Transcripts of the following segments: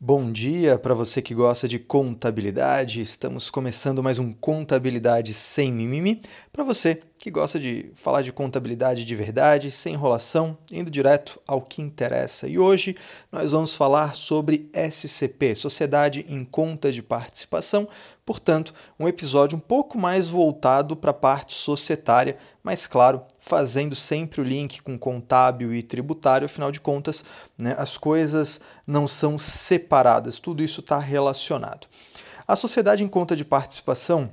Bom dia para você que gosta de contabilidade. Estamos começando mais um Contabilidade sem mimimi. Para você que gosta de falar de contabilidade de verdade, sem enrolação, indo direto ao que interessa. E hoje nós vamos falar sobre SCP, Sociedade em Conta de Participação, portanto, um episódio um pouco mais voltado para a parte societária, mas claro, fazendo sempre o link com contábil e tributário, afinal de contas, né, as coisas não são separadas, tudo isso está relacionado. A sociedade em conta de participação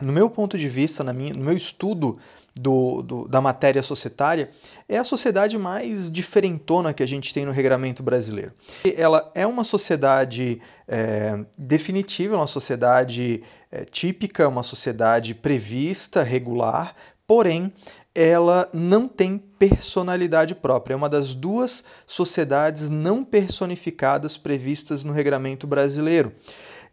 no meu ponto de vista, na minha, no meu estudo do, do, da matéria societária, é a sociedade mais diferentona que a gente tem no regramento brasileiro. Ela é uma sociedade é, definitiva, uma sociedade é, típica, uma sociedade prevista, regular, porém ela não tem personalidade própria. É uma das duas sociedades não personificadas previstas no regramento brasileiro.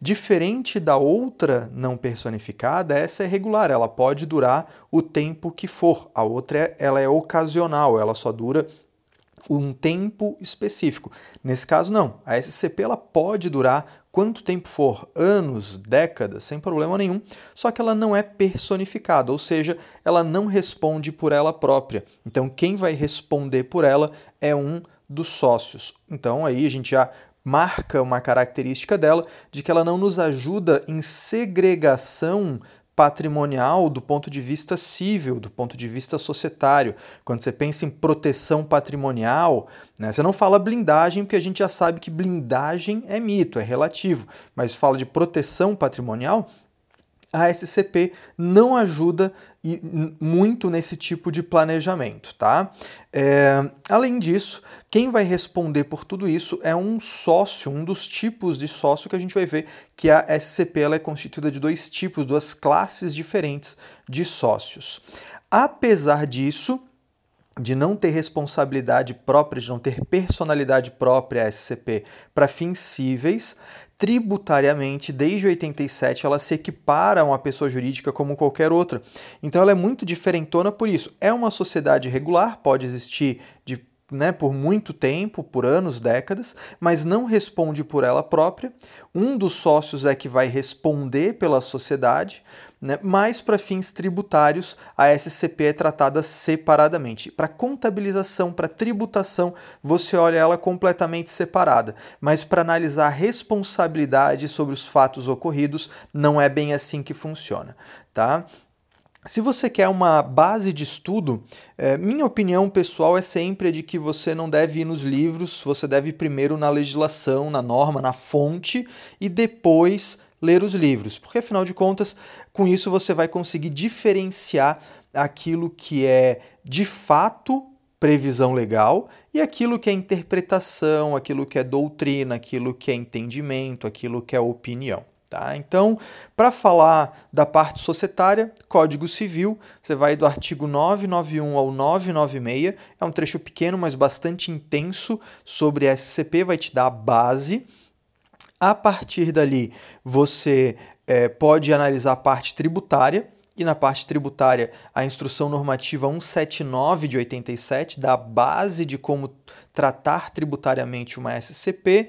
Diferente da outra não personificada, essa é regular, ela pode durar o tempo que for. A outra é, ela é ocasional, ela só dura um tempo específico. Nesse caso não, a SCP ela pode durar quanto tempo for, anos, décadas, sem problema nenhum, só que ela não é personificada, ou seja, ela não responde por ela própria. Então quem vai responder por ela é um dos sócios. Então aí a gente já marca uma característica dela de que ela não nos ajuda em segregação patrimonial do ponto de vista civil, do ponto de vista societário. Quando você pensa em proteção patrimonial, né, você não fala blindagem, porque a gente já sabe que blindagem é mito, é relativo, mas fala de proteção patrimonial, a SCP não ajuda muito nesse tipo de planejamento, tá? É, além disso, quem vai responder por tudo isso é um sócio, um dos tipos de sócio que a gente vai ver que a SCP ela é constituída de dois tipos, duas classes diferentes de sócios. Apesar disso, de não ter responsabilidade própria, de não ter personalidade própria a SCP para fins cíveis, tributariamente, desde 87, ela se equipara a uma pessoa jurídica como qualquer outra. Então ela é muito diferentona por isso. É uma sociedade regular, pode existir de né, por muito tempo, por anos, décadas, mas não responde por ela própria. Um dos sócios é que vai responder pela sociedade, né, mas para fins tributários a SCP é tratada separadamente. Para contabilização, para tributação, você olha ela completamente separada, mas para analisar a responsabilidade sobre os fatos ocorridos, não é bem assim que funciona. Tá? Se você quer uma base de estudo, é, minha opinião pessoal é sempre de que você não deve ir nos livros, você deve ir primeiro na legislação, na norma, na fonte e depois ler os livros, porque afinal de contas, com isso você vai conseguir diferenciar aquilo que é de fato previsão legal e aquilo que é interpretação, aquilo que é doutrina, aquilo que é entendimento, aquilo que é opinião. Tá? Então, para falar da parte societária, Código Civil, você vai do artigo 991 ao 996, é um trecho pequeno, mas bastante intenso sobre SCP, vai te dar a base. A partir dali, você é, pode analisar a parte tributária, e na parte tributária, a instrução normativa 179 de 87 dá a base de como tratar tributariamente uma SCP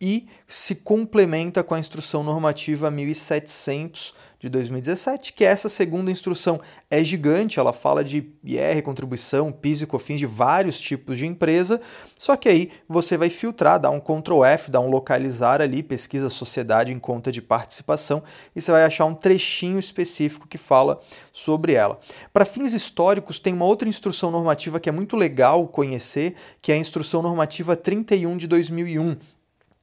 e se complementa com a instrução normativa 1700 de 2017, que essa segunda instrução é gigante, ela fala de IR, contribuição, PIS e COFINS de vários tipos de empresa, só que aí você vai filtrar, dá um Ctrl F, dá um localizar ali, pesquisa sociedade em conta de participação e você vai achar um trechinho específico que fala sobre ela. Para fins históricos, tem uma outra instrução normativa que é muito legal conhecer, que é a instrução normativa 31 de 2001,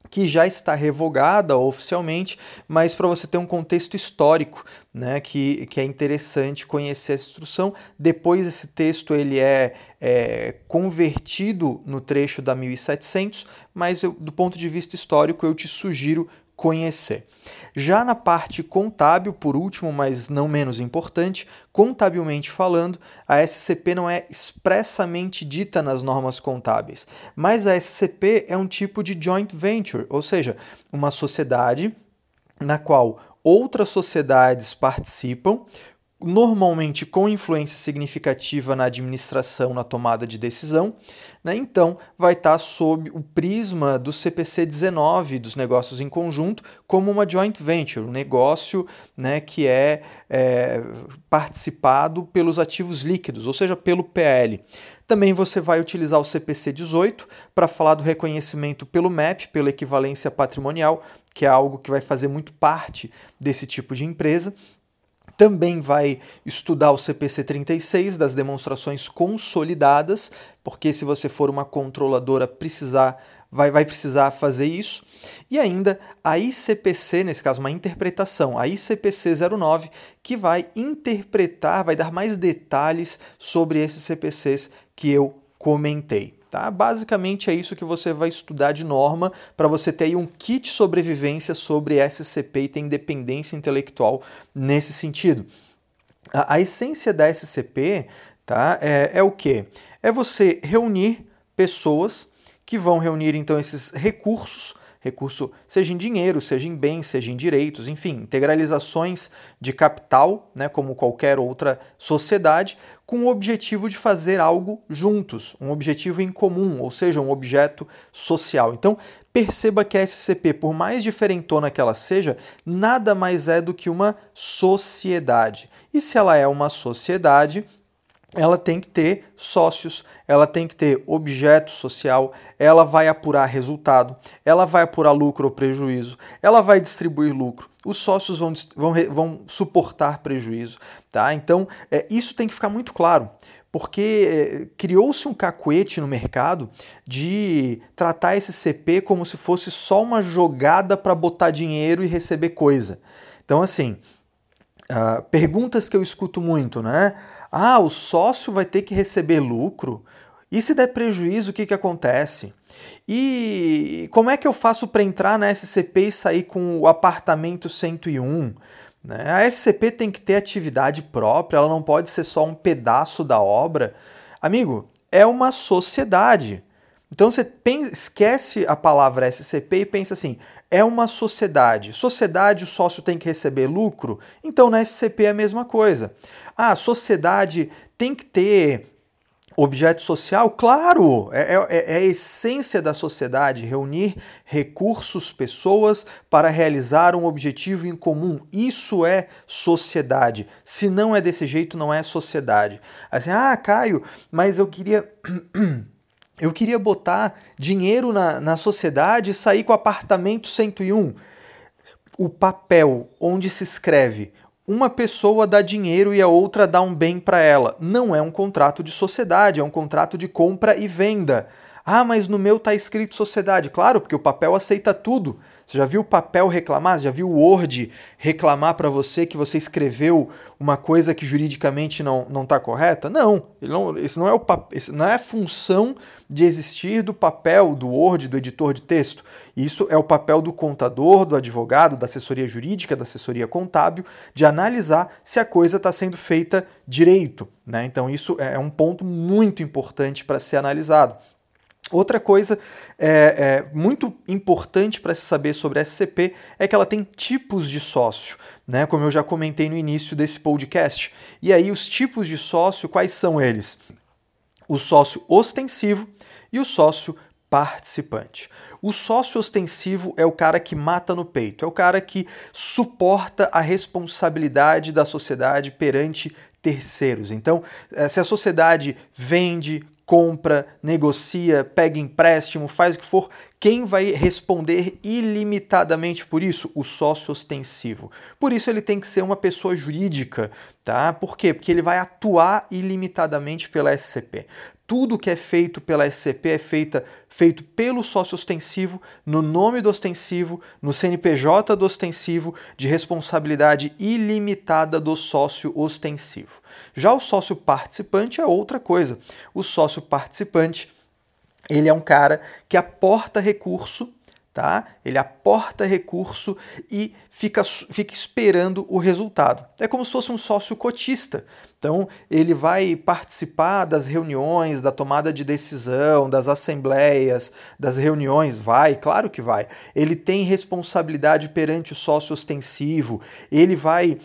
que já está revogada oficialmente, mas para você ter um contexto histórico, né, que, que é interessante conhecer essa instrução. Depois esse texto ele é, é convertido no trecho da 1700, mas eu, do ponto de vista histórico eu te sugiro conhecer. Já na parte contábil, por último, mas não menos importante, contabilmente falando, a SCP não é expressamente dita nas normas contábeis, mas a SCP é um tipo de joint venture, ou seja, uma sociedade na qual outras sociedades participam normalmente com influência significativa na administração, na tomada de decisão, né? então vai estar sob o prisma do CPC 19, dos negócios em conjunto, como uma joint venture, um negócio né, que é, é participado pelos ativos líquidos, ou seja, pelo PL. Também você vai utilizar o CPC 18 para falar do reconhecimento pelo MEP, pela equivalência patrimonial, que é algo que vai fazer muito parte desse tipo de empresa também vai estudar o CPC 36 das demonstrações consolidadas, porque se você for uma controladora precisar vai, vai precisar fazer isso. E ainda a ICPC, nesse caso uma interpretação, a ICPC 09, que vai interpretar, vai dar mais detalhes sobre esses CPCs que eu comentei. Tá? Basicamente é isso que você vai estudar de norma para você ter aí um kit sobrevivência sobre SCP e ter independência intelectual nesse sentido. A, a essência da SCP tá? é, é o que? É você reunir pessoas que vão reunir então esses recursos recurso seja em dinheiro, seja em bens, seja em direitos, enfim, integralizações de capital, né, como qualquer outra sociedade, com o objetivo de fazer algo juntos, um objetivo em comum, ou seja, um objeto social. Então, perceba que a SCP, por mais diferentona que ela seja, nada mais é do que uma sociedade. E se ela é uma sociedade, ela tem que ter sócios, ela tem que ter objeto social, ela vai apurar resultado, ela vai apurar lucro ou prejuízo, ela vai distribuir lucro, os sócios vão, vão, vão suportar prejuízo. Tá? Então, é, isso tem que ficar muito claro porque é, criou-se um cacuete no mercado de tratar esse CP como se fosse só uma jogada para botar dinheiro e receber coisa. Então, assim, uh, perguntas que eu escuto muito, né? Ah, o sócio vai ter que receber lucro? E se der prejuízo, o que, que acontece? E como é que eu faço para entrar na SCP e sair com o apartamento 101? Né? A SCP tem que ter atividade própria, ela não pode ser só um pedaço da obra. Amigo, é uma sociedade. Então você esquece a palavra SCP e pensa assim: é uma sociedade. Sociedade, o sócio tem que receber lucro? Então na SCP é a mesma coisa. Ah, a sociedade tem que ter objeto social? Claro! É, é, é, a essência da sociedade reunir recursos, pessoas para realizar um objetivo em comum. Isso é sociedade. Se não é desse jeito, não é sociedade. Assim, ah, Caio, mas eu queria. Eu queria botar dinheiro na, na sociedade e sair com o apartamento 101. O papel onde se escreve uma pessoa dá dinheiro e a outra dá um bem para ela. Não é um contrato de sociedade, é um contrato de compra e venda. Ah, mas no meu está escrito sociedade. Claro, porque o papel aceita tudo. Você já viu o papel reclamar? Você já viu o Word reclamar para você que você escreveu uma coisa que juridicamente não está correta? Não, não, esse não é o esse não é a função de existir do papel do Word, do editor de texto. Isso é o papel do contador, do advogado, da assessoria jurídica, da assessoria contábil, de analisar se a coisa está sendo feita direito. Né? Então, isso é um ponto muito importante para ser analisado. Outra coisa é, é muito importante para se saber sobre a SCP é que ela tem tipos de sócio, né? Como eu já comentei no início desse podcast. E aí, os tipos de sócio, quais são eles? O sócio ostensivo e o sócio participante. O sócio ostensivo é o cara que mata no peito, é o cara que suporta a responsabilidade da sociedade perante terceiros. Então, eh, se a sociedade vende, compra, negocia, pega empréstimo, faz o que for, quem vai responder ilimitadamente por isso? O sócio ostensivo. Por isso ele tem que ser uma pessoa jurídica, tá? Por quê? Porque ele vai atuar ilimitadamente pela SCP. Tudo que é feito pela SCP é feita, feito pelo sócio ostensivo, no nome do ostensivo, no CNPJ do ostensivo, de responsabilidade ilimitada do sócio ostensivo. Já o sócio participante é outra coisa. O sócio participante, ele é um cara que aporta recurso, tá? Ele aporta recurso e fica, fica esperando o resultado. É como se fosse um sócio cotista. Então, ele vai participar das reuniões, da tomada de decisão, das assembleias, das reuniões, vai, claro que vai. Ele tem responsabilidade perante o sócio ostensivo, ele vai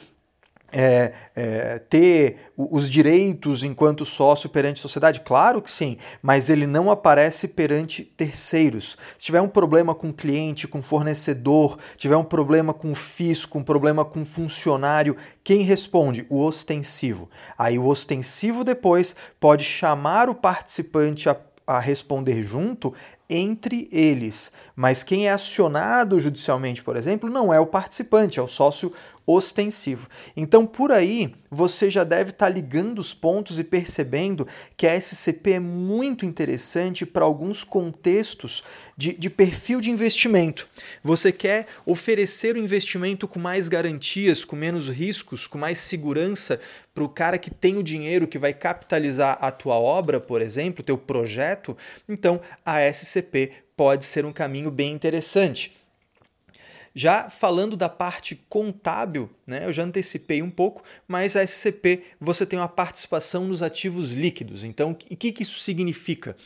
é, é, ter os direitos enquanto sócio perante a sociedade? Claro que sim, mas ele não aparece perante terceiros. Se tiver um problema com cliente, com fornecedor, tiver um problema com fisco, um problema com funcionário, quem responde? O ostensivo. Aí o ostensivo depois pode chamar o participante a a responder junto entre eles. Mas quem é acionado judicialmente, por exemplo, não é o participante, é o sócio ostensivo. Então, por aí, você já deve estar tá ligando os pontos e percebendo que a SCP é muito interessante para alguns contextos de, de perfil de investimento. Você quer oferecer o investimento com mais garantias, com menos riscos, com mais segurança para o cara que tem o dinheiro que vai capitalizar a tua obra, por exemplo, teu projeto, então a SCP pode ser um caminho bem interessante. Já falando da parte contábil, né, eu já antecipei um pouco, mas a SCP você tem uma participação nos ativos líquidos. Então, o que, que isso significa?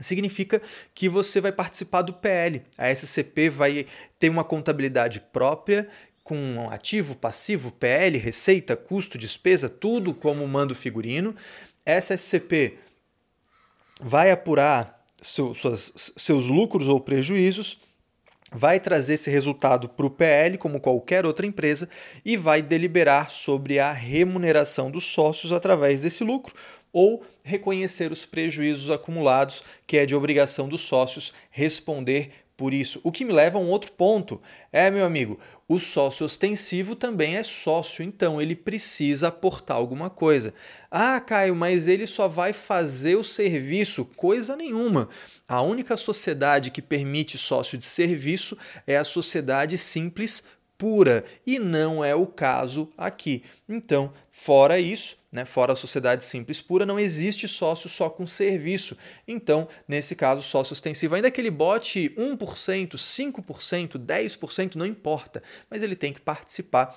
Significa que você vai participar do PL. A SCP vai ter uma contabilidade própria com ativo, passivo, PL, receita, custo, despesa, tudo como manda o figurino. Essa SCP vai apurar seu, suas, seus lucros ou prejuízos vai trazer esse resultado para o PL, como qualquer outra empresa, e vai deliberar sobre a remuneração dos sócios através desse lucro ou reconhecer os prejuízos acumulados, que é de obrigação dos sócios responder por isso. O que me leva a um outro ponto. É, meu amigo, o sócio ostensivo também é sócio, então ele precisa aportar alguma coisa. Ah, Caio, mas ele só vai fazer o serviço? Coisa nenhuma. A única sociedade que permite sócio de serviço é a sociedade simples pura e não é o caso aqui. Então, fora isso, né, fora a sociedade simples pura, não existe sócio só com serviço. Então, nesse caso, sócio ostensivo, ainda que ele bote 1%, 5%, 10%, não importa, mas ele tem que participar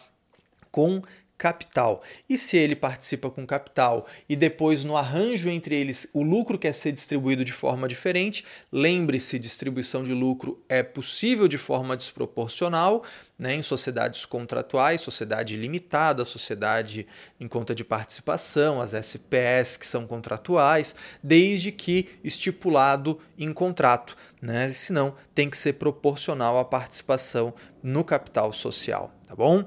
com capital. E se ele participa com capital e depois no arranjo entre eles o lucro quer ser distribuído de forma diferente, lembre-se, distribuição de lucro é possível de forma desproporcional, né, em sociedades contratuais, sociedade limitada, sociedade em conta de participação, as SPS que são contratuais, desde que estipulado em contrato, né? Senão tem que ser proporcional à participação no capital social, tá bom?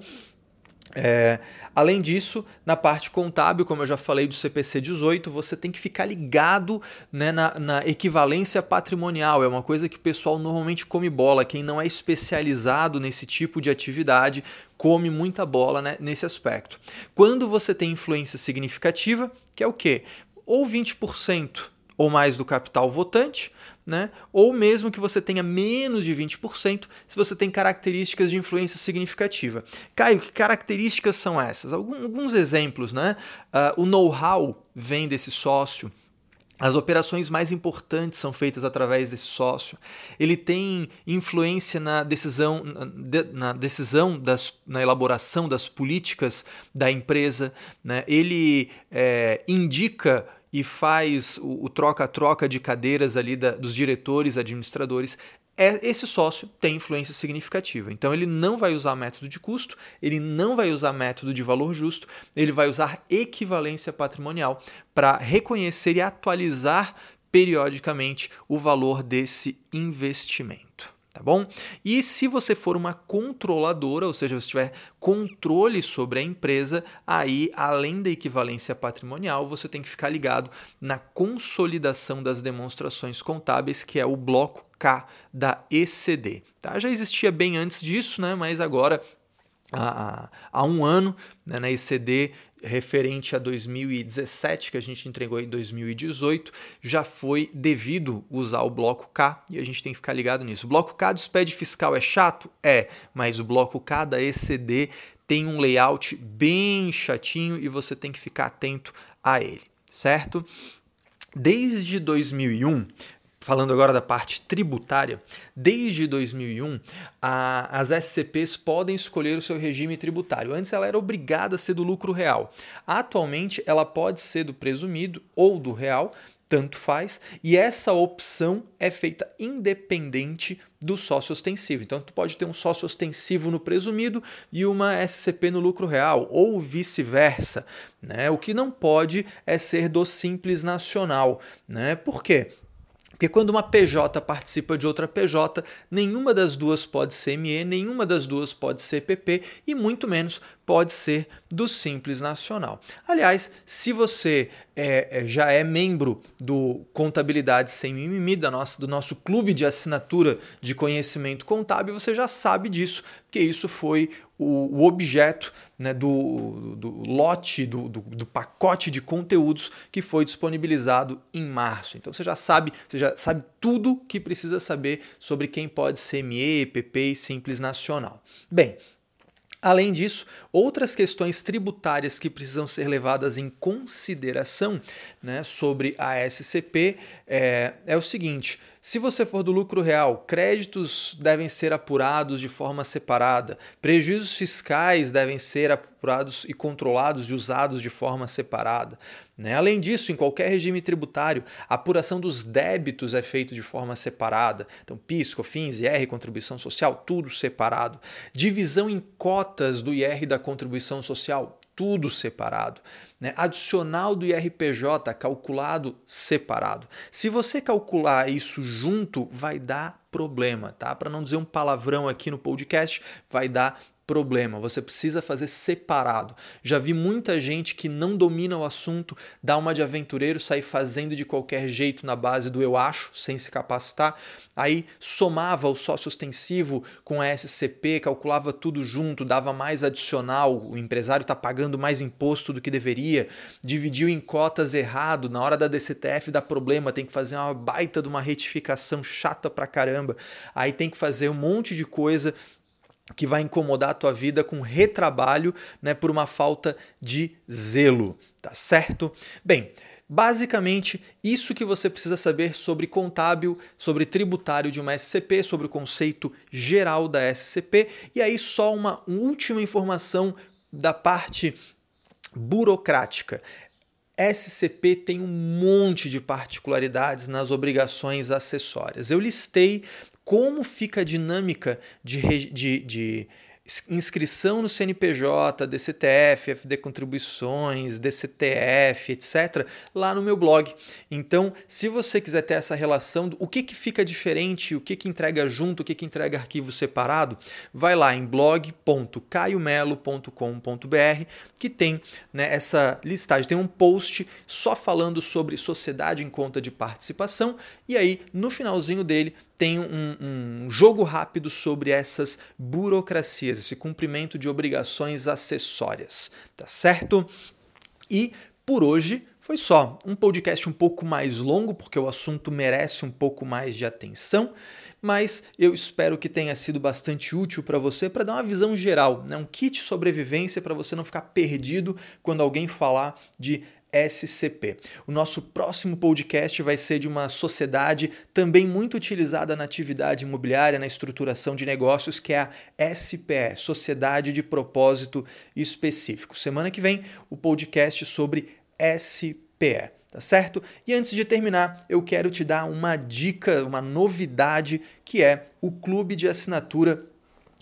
É, além disso, na parte contábil, como eu já falei do CPC 18, você tem que ficar ligado né, na, na, equivalência patrimonial. É uma coisa que o pessoal normalmente come bola. Quem não é especializado nesse tipo de atividade come muita bola né, nesse aspecto. Quando você tem influência significativa, que é o quê? Ou 20% ou mais do capital votante, né? ou mesmo que você tenha menos de 20% se você tem características de influência significativa. Caio, que características são essas? Alguns exemplos. Né? Uh, o know-how vem desse sócio. As operações mais importantes são feitas através desse sócio. Ele tem influência na decisão, na decisão das, na elaboração das políticas da empresa. Né? Ele é, indica e faz o troca-troca de cadeiras ali da, dos diretores, administradores, é, esse sócio tem influência significativa. Então ele não vai usar método de custo, ele não vai usar método de valor justo, ele vai usar equivalência patrimonial para reconhecer e atualizar periodicamente o valor desse investimento tá bom? E se você for uma controladora, ou seja, você tiver controle sobre a empresa, aí além da equivalência patrimonial, você tem que ficar ligado na consolidação das demonstrações contábeis, que é o bloco K da ECD. Tá? Já existia bem antes disso, né? mas agora há, há um ano né, na ECD referente a 2017, que a gente entregou em 2018, já foi devido usar o bloco K e a gente tem que ficar ligado nisso. O bloco K do SPED fiscal é chato? É, mas o bloco K da ECD tem um layout bem chatinho e você tem que ficar atento a ele, certo? Desde 2001, falando agora da parte tributária, desde 2001, a, as SCPs podem escolher o seu regime tributário. Antes ela era obrigada a ser do lucro real. Atualmente ela pode ser do presumido ou do real, tanto faz, e essa opção é feita independente do sócio ostensivo. Então, tu pode ter um sócio ostensivo no presumido e uma SCP no lucro real, ou vice-versa. Né? O que não pode é ser do simples nacional. Né? Por quê? Porque quando uma PJ participa de outra PJ, nenhuma das duas pode ser ME, nenhuma das duas pode ser PP e muito menos pode ser do Simples Nacional. Aliás, se você é, é, já é membro do Contabilidade Sem Mimimi, da nossa, do nosso clube de assinatura de conhecimento contábil, você já sabe disso, porque isso foi o, o objeto né, do, do, lote, do, do, do, pacote de conteúdos que foi disponibilizado em março. Então você já sabe, você já sabe tudo que precisa saber sobre quem pode ser ME, PP e Simples Nacional. Bem, Além disso, outras questões tributárias que precisam ser levadas em consideração né, sobre a SCP é, é o seguinte: se você for do lucro real, créditos devem ser apurados de forma separada, prejuízos fiscais devem ser apurados e controlados e usados de forma separada. Né? Além disso, em qualquer regime tributário, a apuração dos débitos é feita de forma separada. Então, PIS, COFINS, IR, contribuição social, tudo separado. Divisão em cotas do IR da contribuição social, tudo separado. Né? Adicional do IRPJ calculado separado. Se você calcular isso junto, vai dar problema, tá? Para não dizer um palavrão aqui no podcast, vai dar problema, você precisa fazer separado. Já vi muita gente que não domina o assunto, dá uma de aventureiro, sair fazendo de qualquer jeito na base do eu acho, sem se capacitar. Aí somava o sócio ostensivo com a SCP, calculava tudo junto, dava mais adicional, o empresário está pagando mais imposto do que deveria, dividiu em cotas errado, na hora da DCTF dá problema, tem que fazer uma baita de uma retificação chata pra caramba. Aí tem que fazer um monte de coisa que vai incomodar a tua vida com retrabalho, né, por uma falta de zelo, tá certo? Bem, Basicamente, isso que você precisa saber sobre contábil, sobre tributário de uma SCP, sobre o conceito geral da SCP, e aí só uma última informação da parte burocrática. SCP tem um monte de particularidades nas obrigações acessórias. Eu listei como fica a dinâmica de, de, de inscrição no CNPJ, DCTF, FD Contribuições, DCTF, etc., lá no meu blog. Então, se você quiser ter essa relação, o que, que fica diferente, o que, que entrega junto, o que, que entrega arquivo separado, vai lá em blog.caiomelo.com.br que tem né, essa listagem. Tem um post só falando sobre sociedade em conta de participação e aí no finalzinho dele tem um, um jogo rápido sobre essas burocracias, esse cumprimento de obrigações acessórias, tá certo? E por hoje foi só um podcast um pouco mais longo, porque o assunto merece um pouco mais de atenção, mas eu espero que tenha sido bastante útil para você para dar uma visão geral, né? um kit sobrevivência para você não ficar perdido quando alguém falar de SCP. O nosso próximo podcast vai ser de uma sociedade também muito utilizada na atividade imobiliária, na estruturação de negócios, que é a SPE, Sociedade de Propósito Específico. Semana que vem, o podcast sobre SPE tá certo? E antes de terminar, eu quero te dar uma dica, uma novidade, que é o clube de assinatura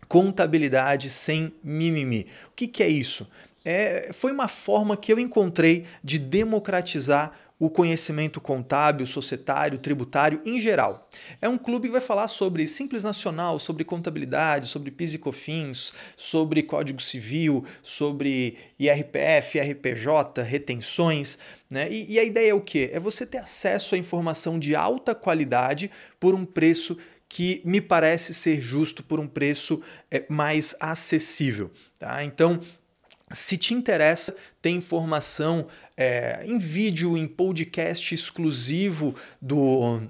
Contabilidade Sem Mimimi. O que, que é isso? É, foi uma forma que eu encontrei de democratizar o conhecimento contábil, societário, tributário em geral. É um clube que vai falar sobre Simples Nacional, sobre contabilidade, sobre PIS e COFINS, sobre Código Civil, sobre IRPF, IRPJ, retenções. Né? E, e a ideia é o quê? É você ter acesso a informação de alta qualidade por um preço que me parece ser justo por um preço é, mais acessível. Tá? Então, se te interessa, tem informação é, em vídeo, em podcast exclusivo do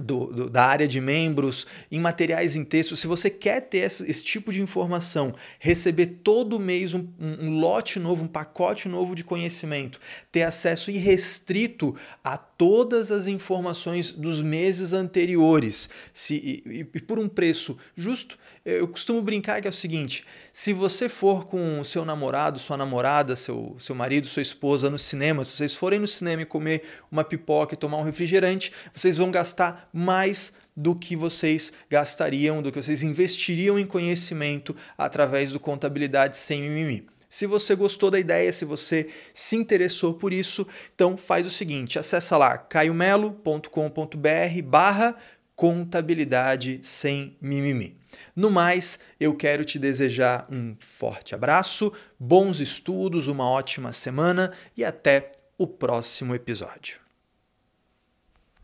do, do, da área de membros, em materiais em texto. Se você quer ter esse, esse tipo de informação, receber todo mês um, um, lote novo, um pacote novo de conhecimento, ter acesso irrestrito a todas as informações dos meses anteriores, se, e, e por um preço justo, eu costumo brincar que é o seguinte: se você for com seu namorado, sua namorada, seu, seu marido, sua esposa no cinema, se vocês forem no cinema e comer uma pipoca e tomar um refrigerante, vocês vão gastar mais do que vocês gastariam, do que vocês investiriam em conhecimento através do Contabilidade Sem Mimimi. Se você gostou da ideia, se você se interessou por isso, então faz o seguinte, acessa lá caiomelo.com.br barra contabilidade sem mimimi. No mais, eu quero te desejar um forte abraço, bons estudos, uma ótima semana e até o próximo episódio.